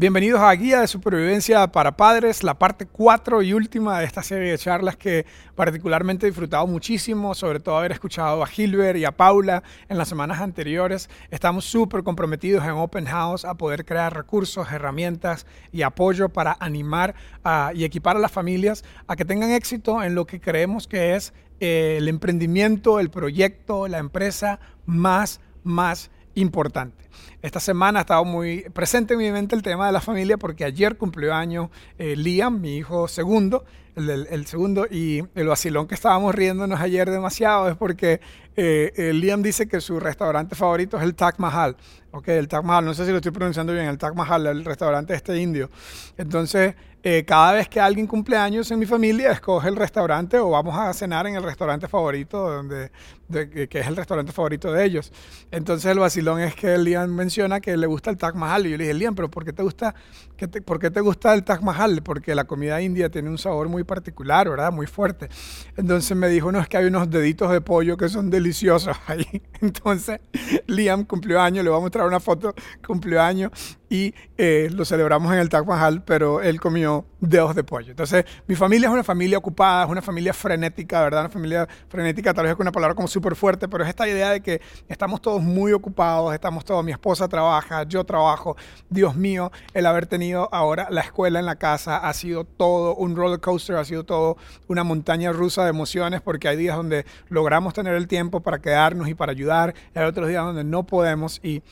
Bienvenidos a Guía de Supervivencia para Padres, la parte 4 y última de esta serie de charlas que particularmente he disfrutado muchísimo, sobre todo haber escuchado a Gilbert y a Paula en las semanas anteriores. Estamos súper comprometidos en Open House a poder crear recursos, herramientas y apoyo para animar y equipar a las familias a que tengan éxito en lo que creemos que es eh, el emprendimiento, el proyecto, la empresa más, más importante. Esta semana ha estado muy presente en mi mente el tema de la familia porque ayer cumplió año eh, Liam, mi hijo segundo, el, segundo, y el vacilón que estábamos riéndonos ayer demasiado es porque eh, Liam dice que su restaurante favorito es el Taj Mahal. Ok, el Taj Mahal, no sé si lo estoy pronunciando bien, el Taj Mahal, el restaurante este indio. Entonces, eh, cada vez que alguien cumple años en mi familia, escoge el restaurante o vamos a cenar en el restaurante favorito, donde, que es el restaurante favorito de ellos. Entonces el vacilón es que Liam menciona que le gusta el Taj Mahal. Y yo le dije, Liam, pero ¿por qué te gusta, ¿por qué te gusta el Taj Mahal? Porque la comida india tiene un sabor muy particular, ¿verdad? Muy fuerte. Entonces me dijo, no, es que hay unos deditos de pollo que son deliciosos ahí. Entonces Liam cumplió años, le voy a mostrar una foto, cumplió años y eh, lo celebramos en el Taj Mahal, pero él comió dedos de pollo. Entonces, mi familia es una familia ocupada, es una familia frenética, ¿verdad? Una familia frenética, tal vez con una palabra como súper fuerte, pero es esta idea de que estamos todos muy ocupados, estamos todos, mi esposa trabaja, yo trabajo. Dios mío, el haber tenido ahora la escuela en la casa ha sido todo un roller coaster, ha sido todo una montaña rusa de emociones, porque hay días donde logramos tener el tiempo para quedarnos y para ayudar, y hay otros días donde no podemos y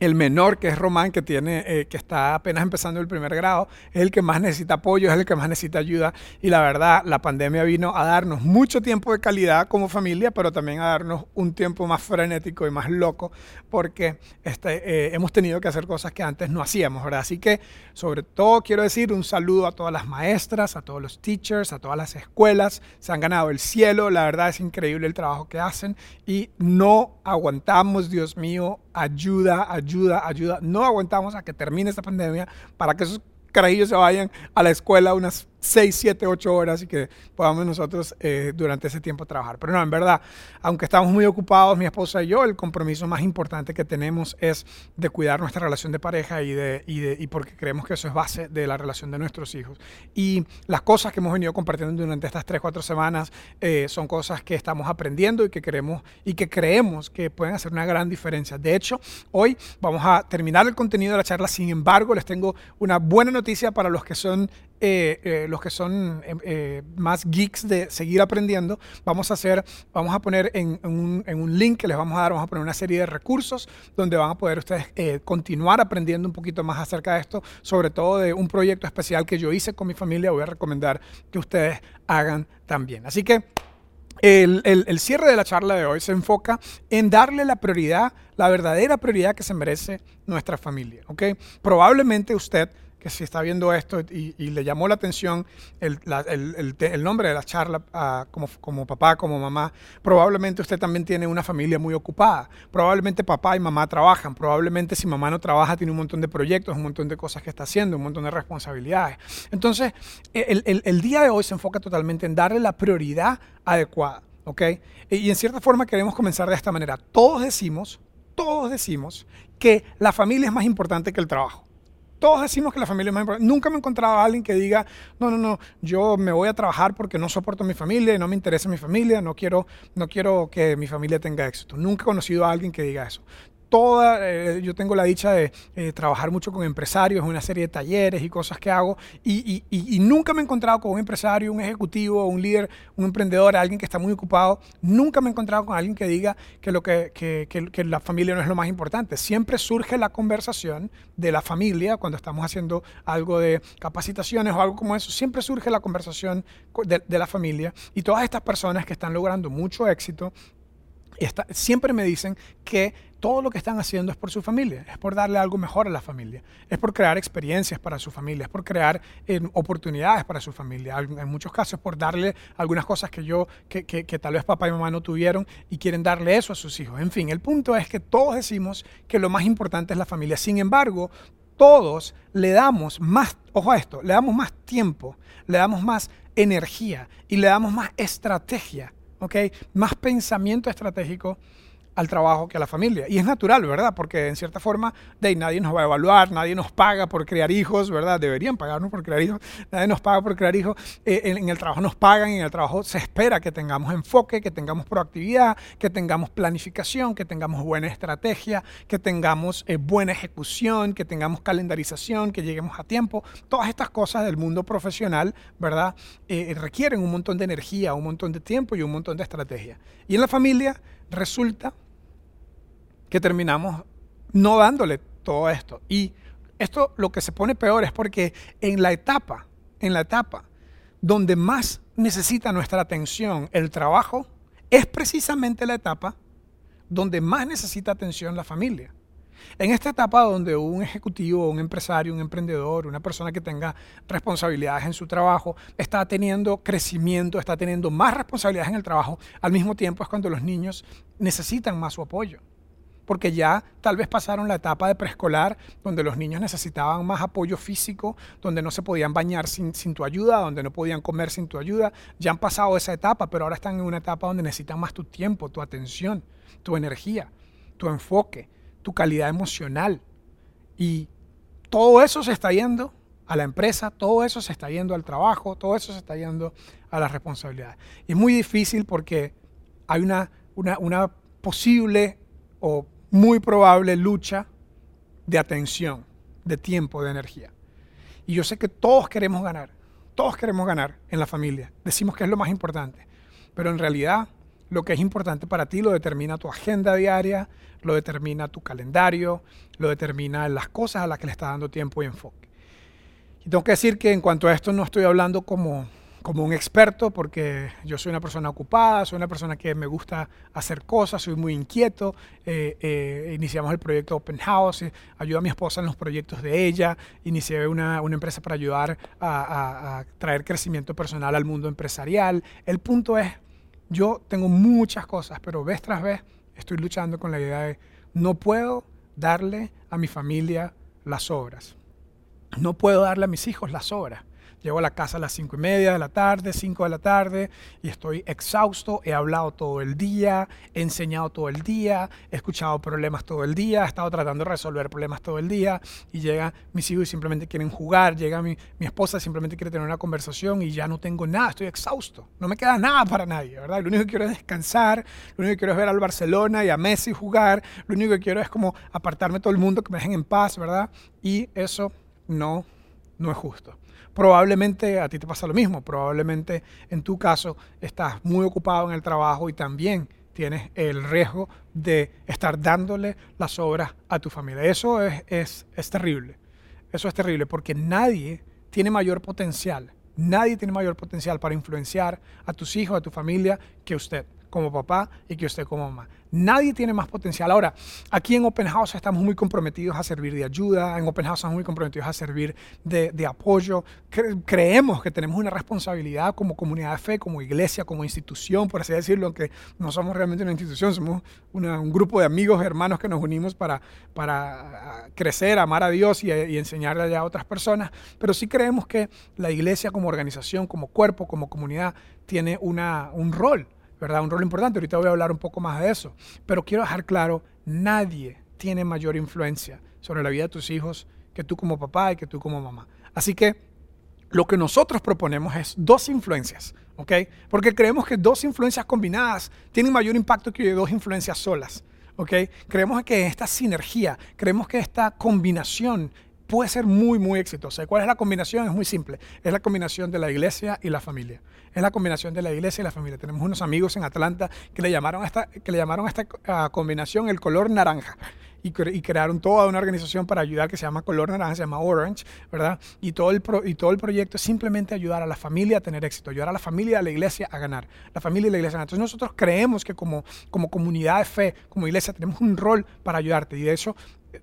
el menor, que es Román, que, tiene, eh, que está apenas empezando el primer grado, es el que más necesita apoyo, es el que más necesita ayuda. Y la verdad, la pandemia vino a darnos mucho tiempo de calidad como familia, pero también a darnos un tiempo más frenético y más loco, porque este, eh, hemos tenido que hacer cosas que antes no hacíamos, ¿verdad? Así que, sobre todo, quiero decir un saludo a todas las maestras, a todos los teachers, a todas las escuelas. Se han ganado el cielo, la verdad es increíble el trabajo que hacen y no aguantamos, Dios mío, ayuda, ayuda, ayuda. No aguantamos a que termine esta pandemia para que esos carajillos se vayan a la escuela unas 6, 7, 8 horas y que podamos nosotros eh, durante ese tiempo trabajar. Pero no, en verdad, aunque estamos muy ocupados, mi esposa y yo, el compromiso más importante que tenemos es de cuidar nuestra relación de pareja y, de, y, porque creemos que eso es base de la relación de nuestros hijos. Y las cosas que hemos venido compartiendo durante estas 3, 4 semanas eh, son cosas que estamos aprendiendo y que queremos y que creemos que pueden hacer una gran diferencia. De hecho, hoy vamos a terminar el contenido de la charla. Sin embargo, les tengo una buena noticia para los que son eh, eh, los que son em, eh, más geeks de seguir aprendiendo, vamos a hacer, vamos a poner en, un, link que les vamos a dar, vamos a poner una serie de recursos donde van a poder ustedes continuar aprendiendo un poquito más acerca de esto, sobre todo de un proyecto especial que yo hice con mi familia, voy a recomendar que ustedes hagan también. Así que el, el, cierre de la charla de hoy se enfoca en darle la prioridad, la verdadera prioridad que se merece nuestra familia. ¿okay? Probablemente usted si está viendo esto y, le llamó la atención el, nombre de la charla como, como papá, como mamá, probablemente usted también tiene una familia muy ocupada. Probablemente papá y mamá trabajan. Probablemente si mamá no trabaja tiene un montón de proyectos, un montón de cosas que está haciendo, un montón de responsabilidades. Entonces, el, día de hoy se enfoca totalmente en darle la prioridad adecuada. Y en cierta forma queremos comenzar de esta manera. Todos decimos, todos decimos que la familia es más importante que el trabajo. Todos decimos que la familia es más importante. Nunca me he encontrado a alguien que diga, no, no, no, yo me voy a trabajar porque no soporto a mi familia no me interesa mi familia, no quiero, no quiero que mi familia tenga éxito. Nunca he conocido a alguien que diga eso toda, eh, yo tengo la dicha de eh, trabajar mucho con empresarios, una serie de talleres y cosas que hago, y, nunca me he encontrado con un empresario, un ejecutivo, un líder, un emprendedor, alguien que está muy ocupado, nunca me he encontrado con alguien que diga que, lo que, la familia no es lo más importante. Siempre surge la conversación de la familia cuando estamos haciendo algo de capacitaciones o algo como eso, siempre surge la conversación de la familia y todas estas personas que están logrando mucho éxito, siempre me dicen que todo lo que están haciendo es por su familia, es por darle algo mejor a la familia, es por crear experiencias para su familia, es por crear eh, oportunidades para su familia, en muchos casos por darle algunas cosas que yo, que, que, tal vez papá y mamá no tuvieron y quieren darle eso a sus hijos. En fin, el punto es que todos decimos que lo más importante es la familia, sin embargo, todos le damos más, ojo a esto, le damos más tiempo, le damos más energía y le damos más estrategia, ¿ok? Más pensamiento estratégico al trabajo que a la familia. Y es natural, ¿verdad? Porque en cierta forma, de nadie nos va a evaluar, nadie nos paga por crear hijos, ¿verdad? Deberían pagarnos por crear hijos, nadie nos paga por crear hijos. Eh, en, el trabajo nos pagan, en el trabajo se espera que tengamos enfoque, que tengamos proactividad, que tengamos planificación, que tengamos buena estrategia, que tengamos eh, buena ejecución, que tengamos calendarización, que lleguemos a tiempo. Todas estas cosas del mundo profesional, ¿verdad? Eh, requieren un montón de energía, un montón de tiempo y un montón de estrategia. Y en la familia resulta que terminamos no dándole todo esto. Y esto lo que se pone peor es porque en la etapa, en la etapa donde más necesita nuestra atención el trabajo, es precisamente la etapa donde más necesita atención la familia. En esta etapa donde un ejecutivo, un empresario, un emprendedor, una persona que tenga responsabilidades en su trabajo, está teniendo crecimiento, está teniendo más responsabilidades en el trabajo, al mismo tiempo es cuando los niños necesitan más su apoyo porque ya tal vez pasaron la etapa de preescolar donde los niños necesitaban más apoyo físico, donde no se podían bañar sin, tu ayuda, donde no podían comer sin tu ayuda. Ya han pasado esa etapa, pero ahora están en una etapa donde necesitan más tu tiempo, tu atención, tu energía, tu enfoque, tu calidad emocional. Y todo eso se está yendo a la empresa, todo eso se está yendo al trabajo, todo eso se está yendo a las responsabilidades. Y es muy difícil porque hay una, una, una posible o muy probable lucha de atención, de tiempo, de energía. Y yo sé que todos queremos ganar, todos queremos ganar en la familia. Decimos que es lo más importante, pero en realidad lo que es importante para ti lo determina tu agenda diaria, lo determina tu calendario, lo determina las cosas a las que le estás dando tiempo y enfoque. Y tengo que decir que en cuanto a esto no estoy hablando como como un experto porque yo soy una persona ocupada, soy una persona que me gusta hacer cosas, soy muy inquieto. Eh, eh, iniciamos el proyecto Open House, eh, ayudo a mi esposa en los proyectos de ella, inicié una, una empresa para ayudar a, a, traer crecimiento personal al mundo empresarial. El punto es, yo tengo muchas cosas, pero vez tras vez estoy luchando con la idea de no puedo darle a mi familia las obras, no puedo darle a mis hijos las obras Llego a la casa a las cinco y media de la tarde, 5 de la tarde, y estoy exhausto. He hablado todo el día, he enseñado todo el día, he escuchado problemas todo el día, he estado tratando de resolver problemas todo el día. Y llega mis hijos y simplemente quieren jugar, llega mi, mi esposa simplemente quiere tener una conversación y ya no tengo nada, estoy exhausto. No me queda nada para nadie, ¿verdad? Lo único que quiero es descansar, lo único que quiero es ver al Barcelona y a Messi jugar, lo único que quiero es como apartarme todo el mundo, que me dejen en paz, ¿verdad? Y eso no, no es justo probablemente a ti te pasa lo mismo, probablemente en tu caso estás muy ocupado en el trabajo y también tienes el riesgo de estar dándole las obras a tu familia. Eso es, es, es terrible, eso es terrible porque nadie tiene mayor potencial, nadie tiene mayor potencial para influenciar a tus hijos, a tu familia que usted como papá y que usted como mamá. Nadie tiene más potencial. Ahora, aquí en Open House estamos muy comprometidos a servir de ayuda, en Open House estamos muy comprometidos a servir de, apoyo. creemos que tenemos una responsabilidad como comunidad de fe, como iglesia, como institución, por así decirlo, aunque no somos realmente una institución, somos un grupo de amigos, hermanos que nos unimos para, para crecer, amar a Dios y, enseñarle a otras personas. Pero sí creemos que la iglesia como organización, como cuerpo, como comunidad, tiene una, un rol ¿verdad? Un rol importante. Ahorita voy a hablar un poco más de eso. Pero quiero dejar claro, nadie tiene mayor influencia sobre la vida de tus hijos que tú como papá y que tú como mamá. Así que lo que nosotros proponemos es dos influencias, ¿ok? Porque creemos que dos influencias combinadas tienen mayor impacto que dos influencias solas. ¿ok? Creemos que esta sinergia, creemos que esta combinación puede ser muy, muy exitosa. ¿Cuál es la combinación? Es muy simple. Es la combinación de la iglesia y la familia. Es la combinación de la iglesia y la familia. Tenemos unos amigos en Atlanta que le llamaron a esta, que le llamaron esta ah, combinación el color naranja. Y, crearon toda una organización para ayudar que se llama Color Naranja, se llama Orange, ¿verdad? Y todo, el y todo el proyecto es simplemente ayudar a la familia a tener éxito, ayudar a la familia a la iglesia a ganar. La familia y la iglesia. Entonces nosotros creemos que como, como comunidad de fe, como iglesia, tenemos un rol para ayudarte. Y de eso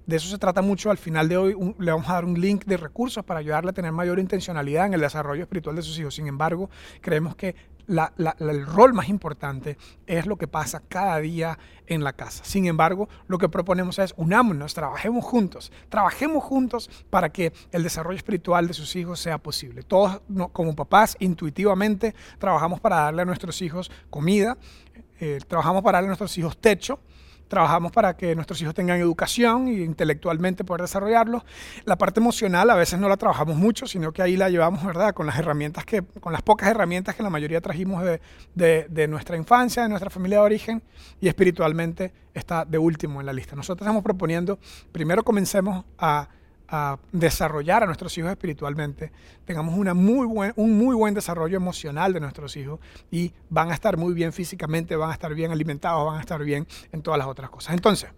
de eso se trata mucho. Al final de hoy le vamos a dar un link de recursos para ayudarle a tener mayor intencionalidad en el desarrollo espiritual de sus hijos. Sin embargo, creemos que el rol más importante es lo que pasa cada día en la casa. Sin embargo, lo que proponemos es unámonos, trabajemos juntos, trabajemos juntos para que el desarrollo espiritual de sus hijos sea posible. Todos como papás intuitivamente trabajamos para darle a nuestros hijos comida, eh, trabajamos para darle a nuestros hijos techo, trabajamos para que nuestros hijos tengan educación e intelectualmente poder desarrollarlos. La parte emocional a veces no la trabajamos mucho, sino que ahí la llevamos, ¿verdad? Con las herramientas que, con las pocas herramientas que la mayoría trajimos de, de nuestra infancia, de nuestra familia de origen, y espiritualmente está de último en la lista. Nosotros estamos proponiendo, primero comencemos a a desarrollar a nuestros hijos espiritualmente, tengamos una muy buen, un muy buen desarrollo emocional de nuestros hijos y van a estar muy bien físicamente, van a estar bien alimentados, van a estar bien en todas las otras cosas. Entonces,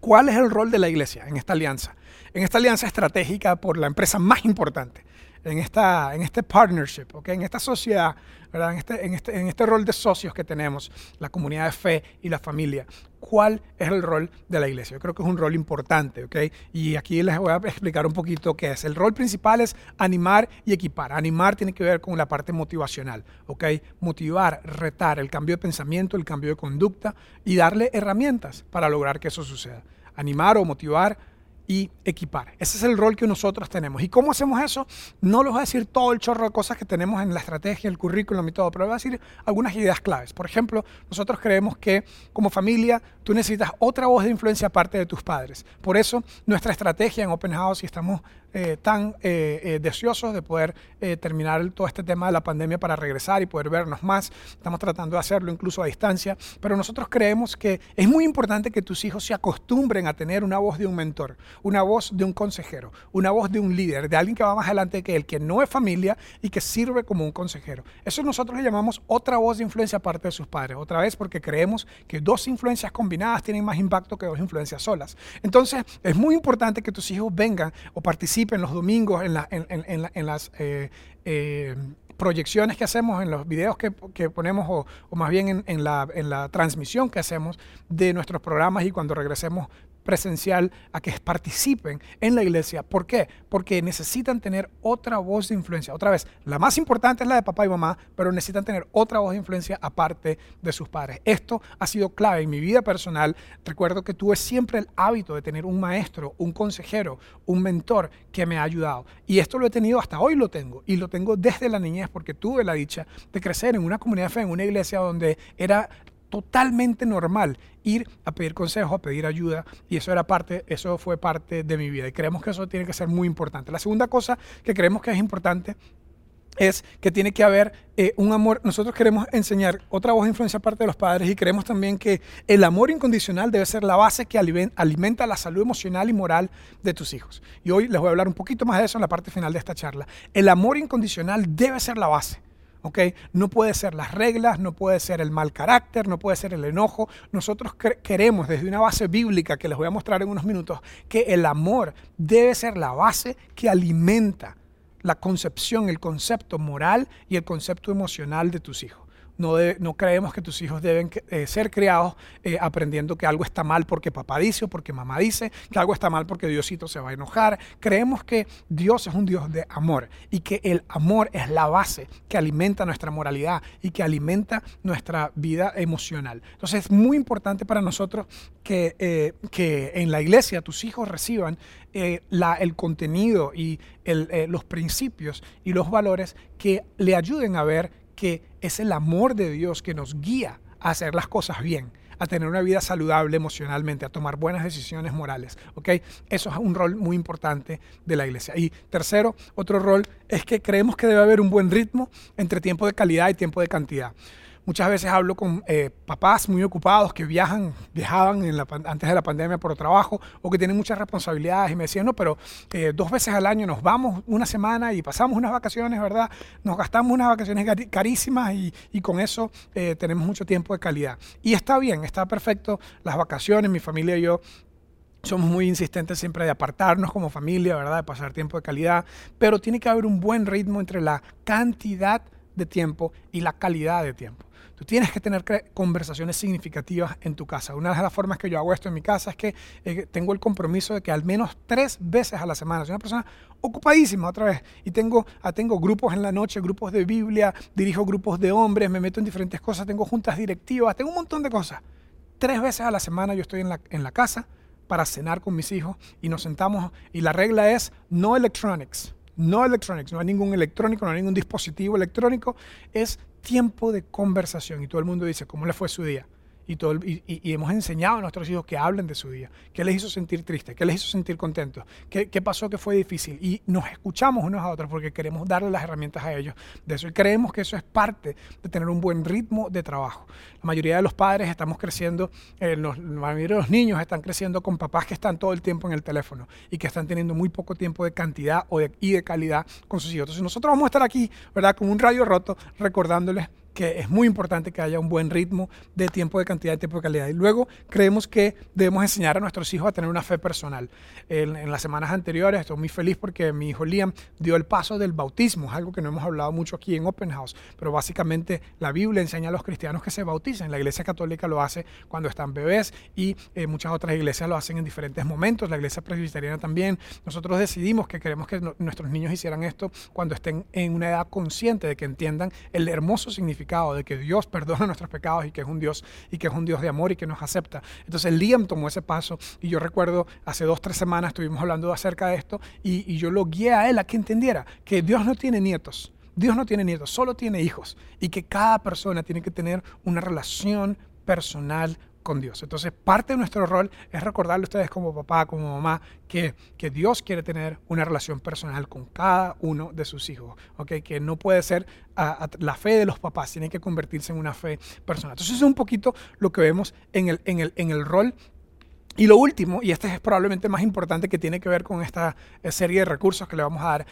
¿cuál es el rol de la iglesia en esta alianza? En esta alianza estratégica por la empresa más importante en, esta, en este partnership, ¿okay? en esta sociedad, ¿verdad? En, este, en, este, en este rol de socios que tenemos, la comunidad de fe y la familia. ¿Cuál es el rol de la iglesia? Yo creo que es un rol importante, ¿ok? Y aquí les voy a explicar un poquito qué es. El rol principal es animar y equipar. Animar tiene que ver con la parte motivacional, ¿ok? Motivar, retar el cambio de pensamiento, el cambio de conducta y darle herramientas para lograr que eso suceda. Animar o motivar y equipar. Ese es el rol que nosotros tenemos. ¿Y cómo hacemos eso? No les voy a decir todo el chorro de cosas que tenemos en la estrategia, el currículum y todo, pero les voy a decir algunas ideas claves. Por ejemplo, nosotros creemos que como familia tú necesitas otra voz de influencia aparte de tus padres. Por eso nuestra estrategia en Open House, y estamos eh, tan eh, eh, deseosos de poder terminar todo este tema de la pandemia para regresar y poder vernos más. Estamos tratando de hacerlo incluso a distancia, pero nosotros creemos que es muy importante que tus hijos se acostumbren a tener una voz de un mentor, una voz de un consejero, una voz de un líder, de alguien que va más adelante que él, que no es familia y que sirve como un consejero. Eso nosotros le llamamos otra voz de influencia aparte de sus padres. Otra vez porque creemos que dos influencias combinadas tienen más impacto que dos influencias solas. Entonces, es muy importante que tus hijos vengan o participen en los domingos en, las eh, eh, proyecciones que hacemos, en los videos que, ponemos o, más bien en la transmisión que hacemos de nuestros programas y cuando regresemos presencial a que participen en la iglesia. ¿Por qué? Porque necesitan tener otra voz de influencia. Otra vez, la más importante es la de papá y mamá, pero necesitan tener otra voz de influencia aparte de sus padres. Esto ha sido clave en mi vida personal. Recuerdo que tuve siempre el hábito de tener un maestro, un consejero, un mentor que me ha ayudado. Y esto lo he tenido hasta hoy lo tengo. Y lo tengo desde la niñez porque tuve la dicha de crecer en una comunidad de fe, en una iglesia donde era totalmente normal ir a pedir consejo, a pedir ayuda y eso era parte, eso fue parte de mi vida y creemos que eso tiene que ser muy importante. La segunda cosa que creemos que es importante es que tiene que haber eh, un amor. Nosotros queremos enseñar otra voz de influencia parte de los padres y creemos también que el amor incondicional debe ser la base que alimenta la salud emocional y moral de tus hijos. Y hoy les voy a hablar un poquito más de eso en la parte final de esta charla. El amor incondicional debe ser la base. No puede ser las reglas, no puede ser el mal carácter, no puede ser el enojo. Nosotros queremos desde una base bíblica que les voy a mostrar en unos minutos que el amor debe ser la base que alimenta la concepción, el concepto moral y el concepto emocional de tus hijos. No, creemos que tus hijos deben eh, ser criados eh, aprendiendo que algo está mal porque papá dice o porque mamá dice, que algo está mal porque Diosito se va a enojar. Creemos que Dios es un Dios de amor y que el amor es la base que alimenta nuestra moralidad y que alimenta nuestra vida emocional. Entonces es muy importante para nosotros que, eh, en la iglesia tus hijos reciban el contenido y los principios y los valores que le ayuden a ver que es el amor de Dios que nos guía a hacer las cosas bien, a tener una vida saludable emocionalmente, a tomar buenas decisiones morales. Eso es un rol muy importante de la iglesia. Y tercero, otro rol es que creemos que debe haber un buen ritmo entre tiempo de calidad y tiempo de cantidad. Muchas veces hablo con eh, papás muy ocupados que viajan, viajaban antes de la pandemia por trabajo o que tienen muchas responsabilidades y me decían, no, pero eh, dos veces al año nos vamos una semana y pasamos unas vacaciones, ¿verdad? Nos gastamos unas vacaciones carísimas y, con eso eh, tenemos mucho tiempo de calidad. Y está bien, está perfecto las vacaciones, mi familia y yo somos muy insistentes siempre de apartarnos como familia, ¿verdad? De pasar tiempo de calidad, pero tiene que haber un buen ritmo entre la cantidad de tiempo y la calidad de tiempo. Tú tienes que tener conversaciones significativas en tu casa. Una de las formas que yo hago esto en mi casa es que eh, tengo el compromiso de que al menos tres veces a la semana, soy una persona ocupadísima otra vez, y tengo, tengo grupos en la noche, grupos de Biblia, dirijo grupos de hombres, me meto en diferentes cosas, tengo juntas directivas, tengo un montón de cosas. Tres veces a la semana yo estoy en la, en la casa para cenar con mis hijos y nos sentamos y la regla es no electronics no electronics, no hay ningún electrónico, no hay ningún dispositivo electrónico, es tiempo de conversación. Y todo el mundo dice, ¿cómo le fue su día? Y, todo y, hemos enseñado a nuestros hijos que hablen de su día, qué les hizo sentir triste, qué les hizo sentir contentos, qué, pasó que fue difícil. Y nos escuchamos unos a otros porque queremos darle las herramientas a ellos de eso. Y creemos que eso es parte de tener un buen ritmo de trabajo. La mayoría de los padres estamos creciendo, eh, los, la mayoría de los niños están creciendo con papás que están todo el tiempo en el teléfono y que están teniendo muy poco tiempo de cantidad y de calidad con sus hijos. Entonces nosotros vamos a estar aquí, ¿verdad? Con un radio roto recordándoles que es muy importante que haya un buen ritmo de tiempo de cantidad y tiempo de calidad. Y luego creemos que debemos enseñar a nuestros hijos a tener una fe personal. En, las semanas anteriores estoy muy feliz porque mi hijo Liam dio el paso del bautismo, es algo que no hemos hablado mucho aquí en Open House, pero básicamente la Biblia enseña a los cristianos que se bauticen. La Iglesia Católica lo hace cuando están bebés y eh, muchas otras iglesias lo hacen en diferentes momentos, la Iglesia Presbiteriana también. Nosotros decidimos que queremos que nuestros niños hicieran esto cuando estén en una edad consciente de que entiendan el hermoso significado de que Dios perdona nuestros pecados y que es un Dios y que es un Dios de amor y que nos acepta. Entonces Liam tomó ese paso y yo recuerdo hace dos, tres semanas estuvimos hablando acerca de esto y, y yo lo guié a él a que entendiera que Dios no tiene nietos. Dios no tiene nietos, solo tiene hijos y que cada persona tiene que tener una relación personal con Dios. Entonces, parte de nuestro rol es recordarle a ustedes como papá, como mamá, que, que Dios quiere tener una relación personal con cada uno de sus hijos, ¿ok? Que no puede ser la fe de los papás, tiene que convertirse en una fe personal. Entonces, es un poquito lo que vemos en el, en el, en el rol y lo último, y este es probablemente más importante que tiene que ver con esta eh, serie de recursos que le vamos a dar,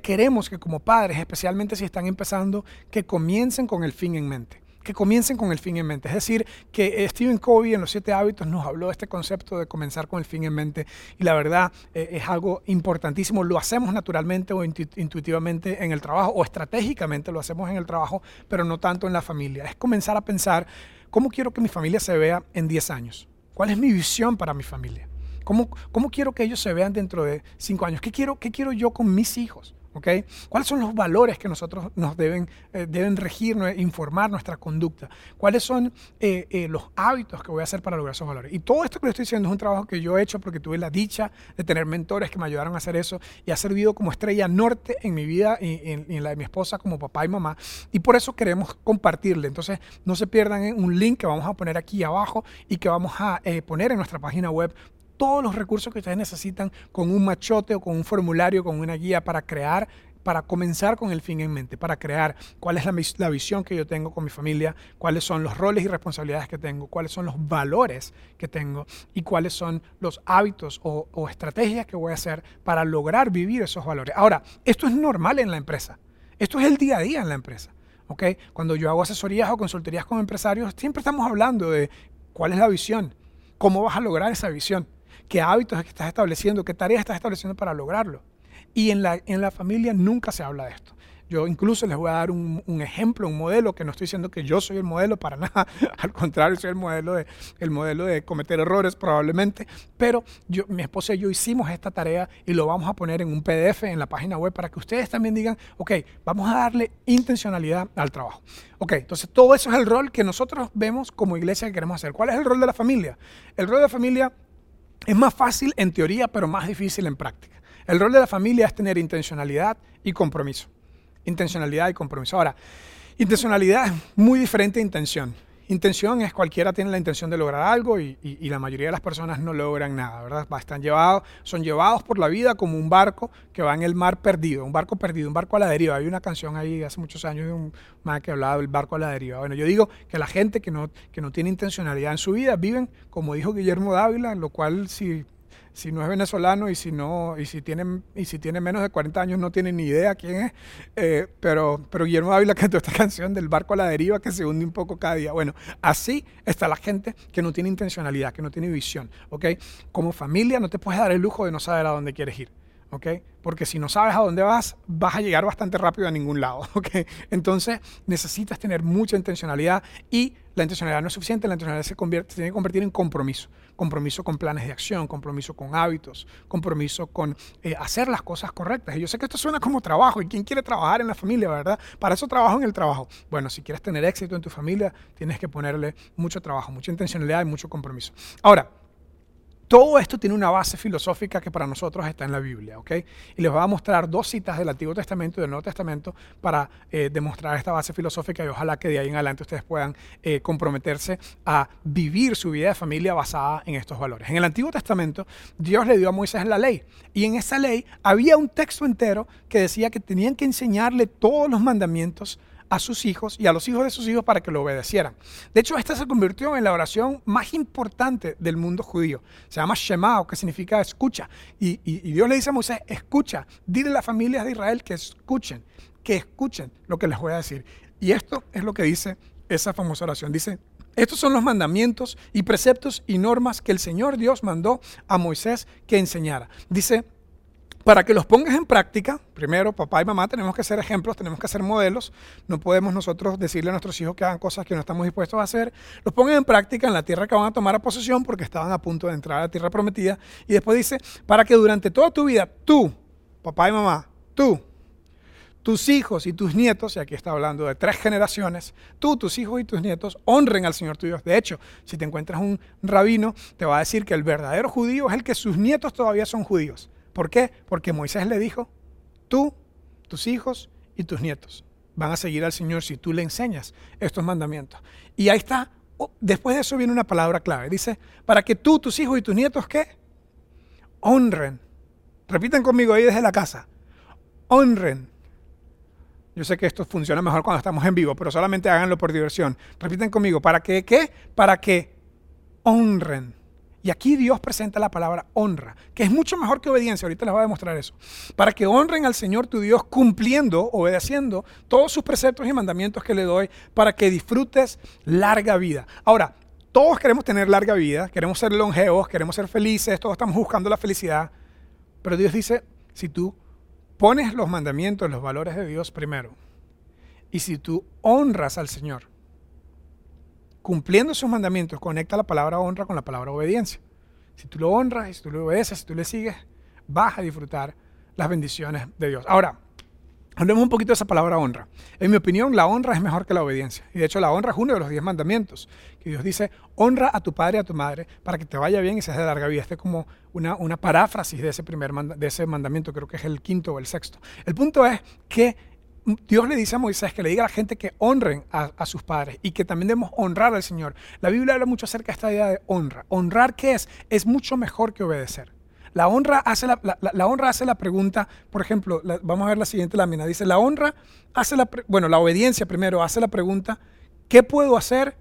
queremos que como padres, especialmente si están empezando, que comiencen con el fin en mente que comiencen con el fin en mente. Es decir, que Stephen Covey en los siete hábitos nos habló de este concepto de comenzar con el fin en mente y la verdad eh, es algo importantísimo. Lo hacemos naturalmente o intuitivamente en el trabajo o estratégicamente lo hacemos en el trabajo, pero no tanto en la familia. Es comenzar a pensar cómo quiero que mi familia se vea en 10 años. ¿Cuál es mi visión para mi familia? ¿Cómo, ¿Cómo, quiero que ellos se vean dentro de cinco años? ¿Qué quiero, ¿Qué quiero yo con mis hijos? ¿Cuáles son los valores que nosotros nos deben, eh, deben regir, informar nuestra conducta? ¿Cuáles son eh, eh, los hábitos que voy a hacer para lograr esos valores? Y todo esto que le estoy diciendo es un trabajo que yo he hecho porque tuve la dicha de tener mentores que me ayudaron a hacer eso y ha servido como estrella norte en mi vida y, en, la de mi esposa como papá y mamá. Y por eso queremos compartirle. Entonces, no se pierdan un link que vamos a poner aquí abajo y que vamos a poner en nuestra página web todos los recursos que ustedes necesitan con un machote o con un formulario, con una guía para crear para comenzar con el fin en mente, para crear cuál es la, visión que yo tengo con mi familia, cuáles son los roles y responsabilidades que tengo, cuáles son los valores que tengo y cuáles son los hábitos o, o estrategias que voy a hacer para lograr vivir esos valores. Ahora, esto es normal en la empresa, esto es el día a día en la empresa. ¿okay? Cuando yo hago asesorías o consultorías con empresarios, siempre estamos hablando de cuál es la visión, cómo vas a lograr esa visión qué hábitos estás estableciendo, qué tareas estás estableciendo para lograrlo. Y en la, en la familia nunca se habla de esto. Yo incluso les voy a dar un, ejemplo, un modelo, que no estoy diciendo que yo soy el modelo para nada, al contrario, soy el modelo de, el modelo de cometer errores probablemente, pero yo, mi esposa y yo hicimos esta tarea y lo vamos a poner en un PDF en la página web para que ustedes también digan, ok, vamos a darle intencionalidad al trabajo. Ok, entonces todo eso es el rol que nosotros vemos como iglesia que queremos hacer. ¿Cuál es el rol de la familia? El rol de la familia es más fácil en teoría, pero más difícil en práctica. El rol de la familia es tener intencionalidad y compromiso. Intencionalidad y compromiso. Ahora, intencionalidad es muy diferente a intención. Intención es cualquiera tiene la intención de lograr algo y, la mayoría de las personas no logran nada, ¿verdad? Están llevados, son llevados por la vida como un barco que va en el mar perdido, un barco perdido, un barco a la deriva. Hay una canción ahí hace muchos años de un man que hablaba del barco a la deriva. Bueno, yo digo que la gente que no, que no tiene intencionalidad en su vida viven, como dijo Guillermo Dávila, lo cual si si no es venezolano y si no y si tiene y si tiene menos de 40 años no tiene ni idea quién es eh, pero pero Guillermo Ávila cantó esta canción del barco a la deriva que se hunde un poco cada día bueno así está la gente que no tiene intencionalidad que no tiene visión ¿ok? como familia no te puedes dar el lujo de no saber a dónde quieres ir ¿ok? Porque si no sabes a dónde vas, vas a llegar bastante rápido a ningún lado, ¿ok? Entonces necesitas tener mucha intencionalidad y la intencionalidad no es suficiente, la intencionalidad se, tiene que convertir en compromiso. Compromiso con planes de acción, compromiso con hábitos, compromiso con eh, hacer las cosas correctas. Y yo sé que esto suena como trabajo, y quién quiere trabajar en la familia, ¿verdad? Para eso trabajo en el trabajo. Bueno, si quieres tener éxito en tu familia, tienes que ponerle mucho trabajo, mucha intencionalidad y mucho compromiso. Ahora, todo esto tiene una base filosófica que para nosotros está en la Biblia, ¿ok? Y les voy a mostrar dos citas del Antiguo Testamento y del Nuevo Testamento para eh, demostrar esta base filosófica y ojalá que de ahí en adelante ustedes puedan eh, comprometerse a vivir su vida de familia basada en estos valores. En el Antiguo Testamento, Dios le dio a Moisés la ley y en esa ley había un texto entero que decía que tenían que enseñarle todos los mandamientos a sus hijos y a los hijos de sus hijos para que lo obedecieran. De hecho, esta se convirtió en la oración más importante del mundo judío. Se llama Shema, que significa escucha. Y, Dios le dice a Moisés, escucha, dile a las familias de Israel que escuchen, que escuchen lo que les voy a decir. Y esto es lo que dice esa famosa oración. Dice, estos son los mandamientos y preceptos y normas que el Señor Dios mandó a Moisés que enseñara. Dice, para que los pongas en práctica, primero papá y mamá tenemos que ser ejemplos, tenemos que ser modelos, no podemos nosotros decirle a nuestros hijos que hagan cosas que no estamos dispuestos a hacer, los pongan en práctica en la tierra que van a tomar a posesión porque estaban a punto de entrar a la tierra prometida. Y después dice, para que durante toda tu vida, tú, papá y mamá, tú, tus hijos y tus nietos, y aquí está hablando de tres generaciones, tú, tus hijos y tus nietos honren al Señor tu Dios. De hecho, si te encuentras un rabino, te va a decir que el verdadero judío es el que sus nietos todavía son judíos. ¿Por qué? Porque Moisés le dijo, tú, tus hijos y tus nietos van a seguir al Señor si tú le enseñas estos mandamientos. Y ahí está, después de eso viene una palabra clave. Dice, para que tú, tus hijos y tus nietos, ¿qué? Honren. Repiten conmigo ahí desde la casa. Honren. Yo sé que esto funciona mejor cuando estamos en vivo, pero solamente háganlo por diversión. Repiten conmigo, ¿para que qué? Para que honren y aquí Dios presenta la palabra honra, que es mucho mejor que obediencia. Ahorita les voy a demostrar eso. Para que honren al Señor tu Dios cumpliendo, obedeciendo todos sus preceptos y mandamientos que le doy, para que disfrutes larga vida. Ahora, todos queremos tener larga vida, queremos ser longevos, queremos ser felices, todos estamos buscando la felicidad. Pero Dios dice, si tú pones los mandamientos, los valores de Dios primero, y si tú honras al Señor, cumpliendo sus mandamientos, conecta la palabra honra con la palabra obediencia. Si tú lo honras, si tú lo obedeces, si tú le sigues, vas a disfrutar las bendiciones de Dios. Ahora, hablemos un poquito de esa palabra honra. En mi opinión, la honra es mejor que la obediencia. Y de hecho, la honra es uno de los diez mandamientos. Que Dios dice, honra a tu padre y a tu madre para que te vaya bien y seas de larga vida. Este es como una, una paráfrasis de ese, primer de ese mandamiento, creo que es el quinto o el sexto. El punto es que Dios le dice a Moisés que le diga a la gente que honren a, sus padres y que también debemos honrar al Señor. La Biblia habla mucho acerca de esta idea de honra. ¿Honrar qué es? Es mucho mejor que obedecer. La honra hace la, honra hace la pregunta, por ejemplo, vamos a ver la siguiente lámina. Dice, la honra hace la, bueno, la obediencia primero hace la pregunta, ¿qué puedo hacer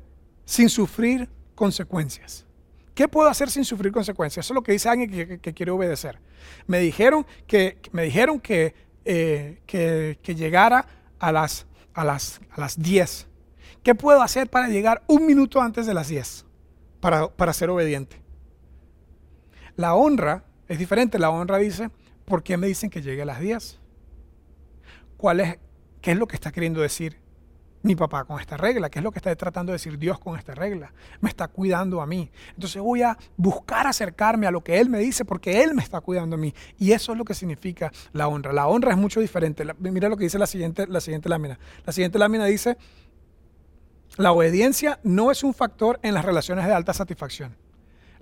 sin sufrir consecuencias? ¿Qué puedo hacer sin sufrir consecuencias? Eso es lo que dice alguien que, que quiere obedecer. Me dijeron que, me dijeron que eh, que, llegara a las, a, las, a las 10. ¿Qué puedo hacer para llegar un minuto antes de las 10? Para, para ser obediente. La honra es diferente. La honra dice, ¿por qué me dicen que llegue a las 10? ¿Cuál es, ¿Qué es lo que está queriendo decir mi papá con esta regla? ¿Qué es lo que está tratando de decir Dios con esta regla? Me está cuidando a mí. Entonces voy a buscar acercarme a lo que Él me dice porque Él me está cuidando a mí. Y eso es lo que significa la honra. La honra es mucho diferente. mira lo que dice la siguiente, la siguiente lámina. La siguiente lámina dice, la obediencia no es un factor en las relaciones de alta satisfacción.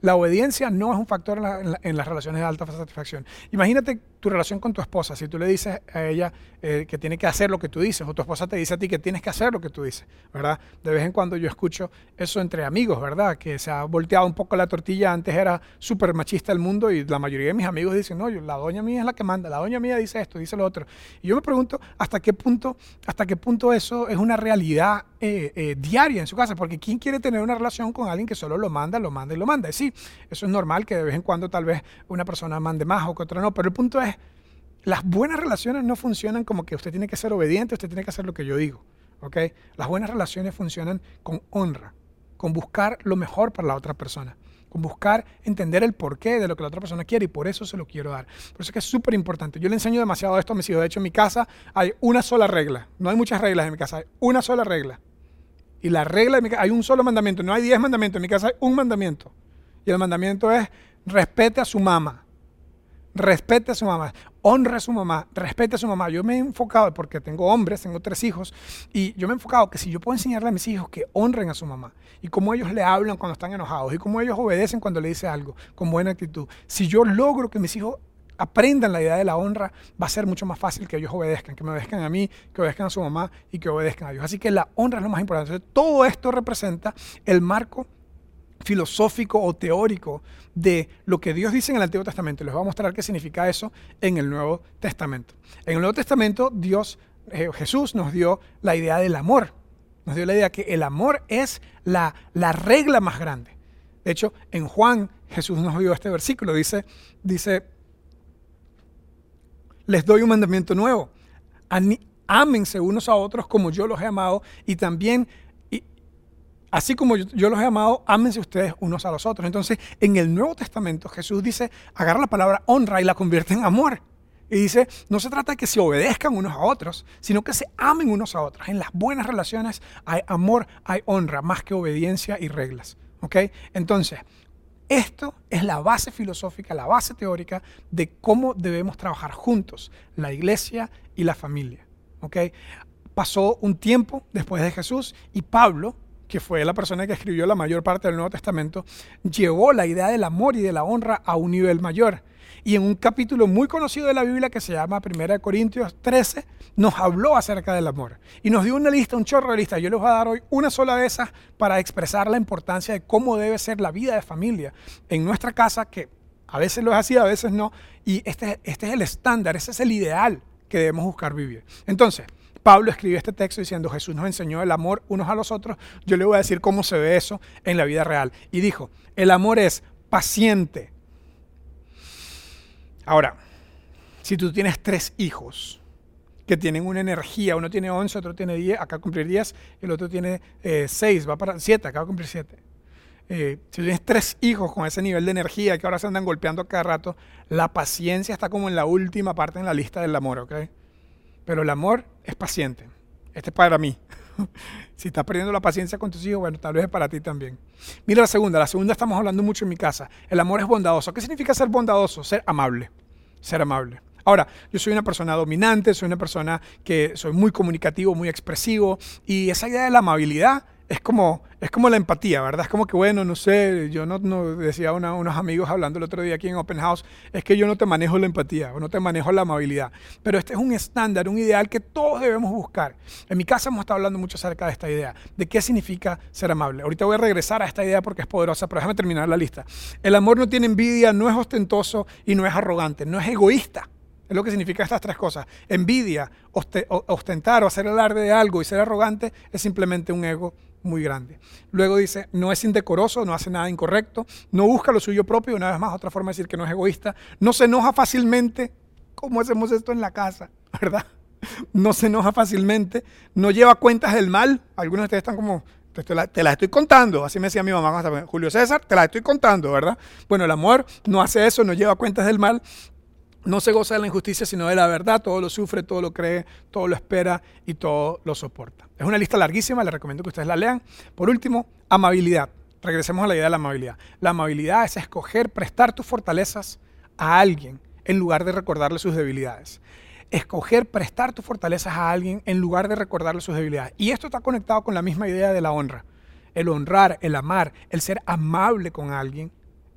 La obediencia no es un factor en, las relaciones de alta satisfacción. Imagínate tu relación con tu esposa. Si tú le dices a ella eh, que tiene que hacer lo que tú dices, o tu esposa te dice a ti que tienes que hacer lo que tú dices, ¿verdad? De vez en cuando yo escucho eso entre amigos, ¿verdad? Que se ha volteado un poco la tortilla. Antes era súper machista el mundo y la mayoría de mis amigos dicen, no, la doña mía es la que manda, la doña mía dice esto, dice lo otro. Y yo me pregunto hasta qué punto, hasta qué punto eso es una realidad eh, eh, diaria en su casa, porque ¿quién quiere tener una relación con alguien que solo lo manda, lo manda y lo manda? Sí, eso es normal que de vez en cuando tal vez una persona mande más o que otra no, pero el punto es, las buenas relaciones no funcionan como que usted tiene que ser obediente, usted tiene que hacer lo que yo digo, ¿ok? Las buenas relaciones funcionan con honra, con buscar lo mejor para la otra persona con buscar entender el porqué de lo que la otra persona quiere y por eso se lo quiero dar. Por eso es que es súper importante. Yo le enseño demasiado esto a mis hijos. De hecho, en mi casa hay una sola regla. No hay muchas reglas en mi casa, hay una sola regla. Y la regla de mi casa, hay un solo mandamiento, no hay diez mandamientos, en mi casa hay un mandamiento. Y el mandamiento es, respete a su mamá, respete a su mamá, honre a su mamá, respete a su mamá. Yo me he enfocado, porque tengo hombres, tengo tres hijos, y yo me he enfocado que si yo puedo enseñarle a mis hijos que honren a su mamá, y cómo ellos le hablan cuando están enojados, y cómo ellos obedecen cuando le dice algo, con buena actitud, si yo logro que mis hijos aprendan la idea de la honra, va a ser mucho más fácil que ellos obedezcan, que me obedezcan a mí, que obedezcan a su mamá y que obedezcan a Dios. Así que la honra es lo más importante. todo esto representa el marco filosófico o teórico de lo que Dios dice en el Antiguo Testamento. Les voy a mostrar qué significa eso en el Nuevo Testamento. En el Nuevo Testamento, Dios, eh, Jesús nos dio la idea del amor. Nos dio la idea que el amor es la, la regla más grande. De hecho, en Juan, Jesús nos dio este versículo. Dice, dice, les doy un mandamiento nuevo. Ámense unos a otros como yo los he amado y también Así como yo, los he amado, ámense ustedes unos a los otros. Entonces, en el Nuevo Testamento, Jesús dice, agarra la palabra honra y la convierte en amor. Y dice, no se trata de que se obedezcan unos a otros, sino que se amen unos a otros. En las buenas relaciones hay amor, hay honra, más que obediencia y reglas. ¿Ok? Entonces, esto es la base filosófica, la base teórica de cómo debemos trabajar juntos, la iglesia y la familia. ¿Ok? Pasó un tiempo después de Jesús y Pablo que fue la persona que escribió la mayor parte del Nuevo Testamento, llevó la idea del amor y de la honra a un nivel mayor. Y en un capítulo muy conocido de la Biblia que se llama 1 Corintios 13, nos habló acerca del amor. Y nos dio una lista, un chorro de listas. Yo les voy a dar hoy una sola de esas para expresar la importancia de cómo debe ser la vida de familia en nuestra casa, que a veces lo es así, a veces no. Y este, este es el estándar, ese es el ideal que debemos buscar vivir. Entonces, Pablo escribió este texto diciendo, Jesús nos enseñó el amor unos a los otros. Yo le voy a decir cómo se ve eso en la vida real. Y dijo, el amor es paciente. Ahora, si tú tienes tres hijos que tienen una energía, uno tiene 11, otro tiene 10, acá cumplir 10, el otro tiene 6, eh, va para 7, acá va a cumplir 7. Eh, si tienes tres hijos con ese nivel de energía que ahora se andan golpeando cada rato, la paciencia está como en la última parte en la lista del amor, ¿ok? Pero el amor es paciente. Este es para mí. si estás perdiendo la paciencia con tus hijos, bueno, tal vez es para ti también. Mira la segunda. La segunda estamos hablando mucho en mi casa. El amor es bondadoso. ¿Qué significa ser bondadoso? Ser amable. Ser amable. Ahora, yo soy una persona dominante, soy una persona que soy muy comunicativo, muy expresivo, y esa idea de la amabilidad es como, es como la empatía, ¿verdad? Es como que, bueno, no sé, yo no, no decía a unos amigos hablando el otro día aquí en Open House, es que yo no te manejo la empatía o no te manejo la amabilidad. Pero este es un estándar, un ideal que todos debemos buscar. En mi casa hemos estado hablando mucho acerca de esta idea, de qué significa ser amable. Ahorita voy a regresar a esta idea porque es poderosa, pero déjame terminar la lista. El amor no tiene envidia, no es ostentoso y no es arrogante, no es egoísta. Es lo que significa estas tres cosas. Envidia, ostentar o hacer alarde de algo y ser arrogante es simplemente un ego muy grande. Luego dice, no es indecoroso, no hace nada incorrecto, no busca lo suyo propio, una vez más, otra forma de decir que no es egoísta, no se enoja fácilmente, como hacemos esto en la casa, ¿verdad? No se enoja fácilmente, no lleva cuentas del mal, algunos de ustedes están como, te, la, te las estoy contando, así me decía mi mamá, Julio César, te las estoy contando, ¿verdad? Bueno, el amor no hace eso, no lleva cuentas del mal, no se goza de la injusticia, sino de la verdad. Todo lo sufre, todo lo cree, todo lo espera y todo lo soporta. Es una lista larguísima, les recomiendo que ustedes la lean. Por último, amabilidad. Regresemos a la idea de la amabilidad. La amabilidad es escoger prestar tus fortalezas a alguien en lugar de recordarle sus debilidades. Escoger prestar tus fortalezas a alguien en lugar de recordarle sus debilidades. Y esto está conectado con la misma idea de la honra. El honrar, el amar, el ser amable con alguien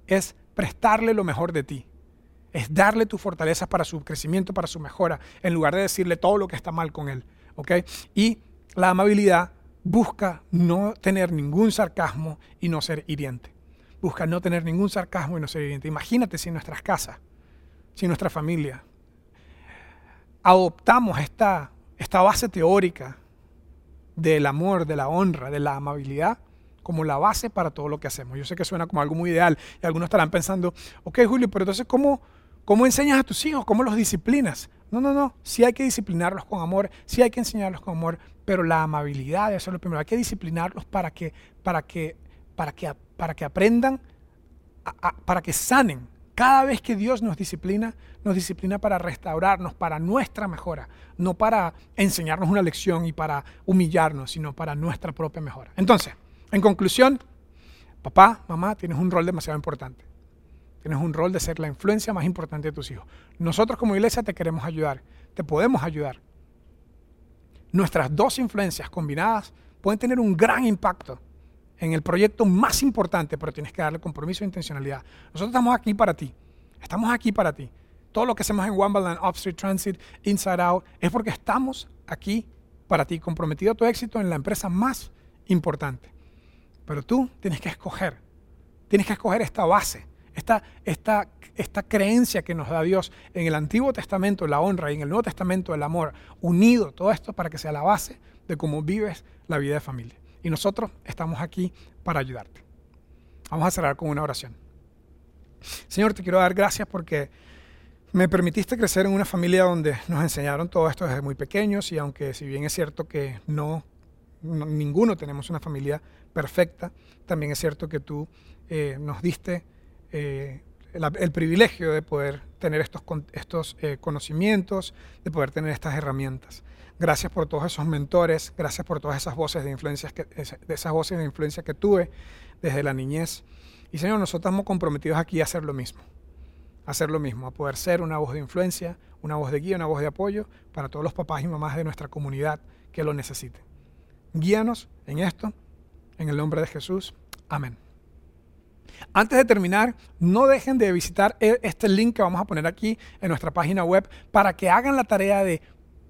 es prestarle lo mejor de ti es darle tus fortalezas para su crecimiento, para su mejora, en lugar de decirle todo lo que está mal con él. Y la amabilidad busca no tener ningún sarcasmo y no ser hiriente. Busca no tener ningún sarcasmo y no ser hiriente. Imagínate si nuestras casas, si en nuestra familia, adoptamos esta, esta base teórica del amor, de la honra, de la amabilidad, como la base para todo lo que hacemos. Yo sé que suena como algo muy ideal y algunos estarán pensando, ok Julio, pero entonces ¿cómo, ¿Cómo enseñas a tus hijos? ¿Cómo los disciplinas? No, no, no. Sí hay que disciplinarlos con amor, sí hay que enseñarlos con amor, pero la amabilidad, es lo primero. Hay que disciplinarlos para que, para que, para que, para que aprendan, para que sanen. Cada vez que Dios nos disciplina, nos disciplina para restaurarnos, para nuestra mejora, no para enseñarnos una lección y para humillarnos, sino para nuestra propia mejora. Entonces, en conclusión, papá, mamá, tienes un rol demasiado importante Tienes un rol de ser la influencia más importante de tus hijos. Nosotros como iglesia te queremos ayudar, te podemos ayudar. Nuestras dos influencias combinadas pueden tener un gran impacto en el proyecto más importante, pero tienes que darle compromiso e intencionalidad. Nosotros estamos aquí para ti. Estamos aquí para ti. Todo lo que hacemos en Wambaland, Upstreet Transit, Inside Out, es porque estamos aquí para ti, comprometido a tu éxito en la empresa más importante. Pero tú tienes que escoger, tienes que escoger esta base, esta, esta, esta creencia que nos da Dios en el Antiguo Testamento, la honra, y en el Nuevo Testamento, el amor, unido, todo esto para que sea la base de cómo vives la vida de familia. Y nosotros estamos aquí para ayudarte. Vamos a cerrar con una oración. Señor, te quiero dar gracias porque me permitiste crecer en una familia donde nos enseñaron todo esto desde muy pequeños y aunque si bien es cierto que no, ninguno tenemos una familia perfecta, también es cierto que tú eh, nos diste eh, el, privilegio de poder tener estos, estos eh, conocimientos, de poder tener estas herramientas. Gracias por todos esos mentores, gracias por todas esas voces de influencia que, esas voces de influencia que tuve desde la niñez. Y Señor, nosotros estamos comprometidos aquí a hacer lo mismo, a hacer lo mismo, a poder ser una voz de influencia, una voz de guía, una voz de apoyo para todos los papás y mamás de nuestra comunidad que lo necesiten. Guíanos en esto, en el nombre de Jesús. Amén. Antes de terminar, no dejen de visitar e, este link que vamos a poner aquí en nuestra página web para que hagan la tarea de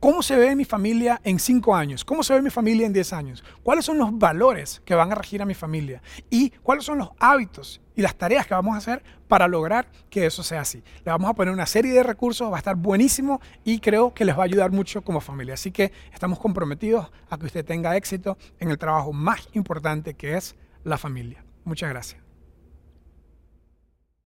¿Cómo se ve mi familia en cinco años? ¿Cómo se ve mi familia en 10 años? ¿Cuáles son los valores que van a regir a mi familia? ¿Y cuáles son los hábitos y las tareas que vamos a hacer para lograr que eso sea así? Le vamos a poner una serie de recursos, va a estar buenísimo y creo que les va a ayudar mucho como familia. Así que estamos comprometidos a que usted tenga éxito en el trabajo más importante que es la familia. Muchas gracias.